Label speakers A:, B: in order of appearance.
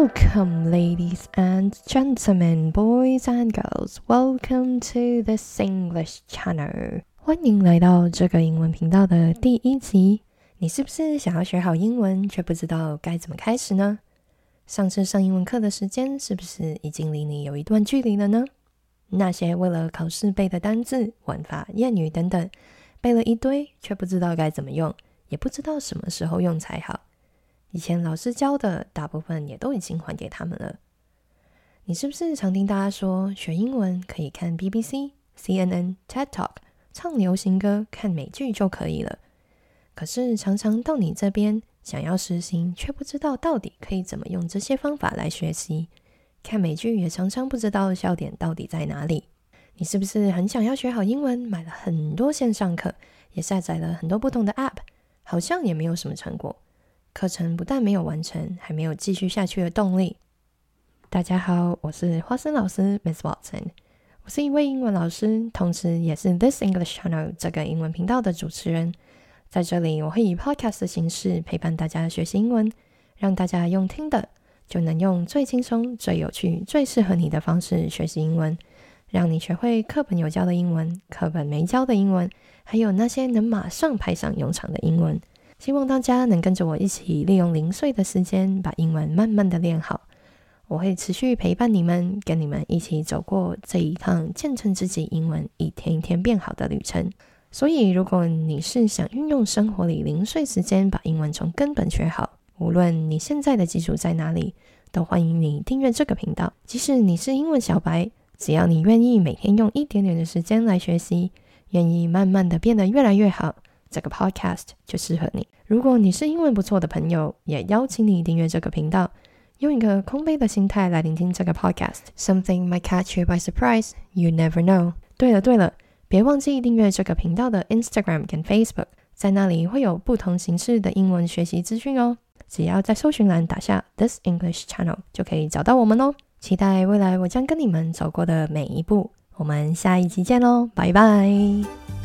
A: Welcome, ladies and gentlemen, boys and girls. Welcome to this English channel. 欢迎来到这个英文频道的第一集。你是不是想要学好英文，却不知道该怎么开始呢？上次上英文课的时间是不是已经离你有一段距离了呢？那些为了考试背的单字、文法、谚语等等，背了一堆，却不知道该怎么用，也不知道什么时候用才好。以前老师教的大部分也都已经还给他们了。你是不是常听大家说学英文可以看 BBC、CNN、TED Talk、唱流行歌、看美剧就可以了？可是常常到你这边想要实行，却不知道到底可以怎么用这些方法来学习。看美剧也常常不知道笑点到底在哪里。你是不是很想要学好英文，买了很多线上课，也下载了很多不同的 App，好像也没有什么成果？课程不但没有完成，还没有继续下去的动力。大家好，我是花生老师 Miss Watson，我是一位英文老师，同时也是 This English Channel 这个英文频道的主持人。在这里，我会以 Podcast 的形式陪伴大家学习英文，让大家用听的就能用最轻松、最有趣、最适合你的方式学习英文，让你学会课本有教的英文、课本没教的英文，还有那些能马上派上用场的英文。希望大家能跟着我一起，利用零碎的时间把英文慢慢的练好。我会持续陪伴你们，跟你们一起走过这一趟见证自己英文一天一天变好的旅程。所以，如果你是想运用生活里零碎时间把英文从根本学好，无论你现在的基础在哪里，都欢迎你订阅这个频道。即使你是英文小白，只要你愿意每天用一点点的时间来学习，愿意慢慢的变得越来越好。这个 podcast 就适合你。如果你是英文不错的朋友，也邀请你订阅这个频道，用一个空杯的心态来聆听这个 podcast。Something might catch you by surprise. You never know. 对了对了，别忘记订阅这个频道的 Instagram 跟 Facebook，在那里会有不同形式的英文学习资讯哦。只要在搜寻栏打下 This English Channel，就可以找到我们哦。期待未来我将跟你们走过的每一步。我们下一集见喽，拜拜。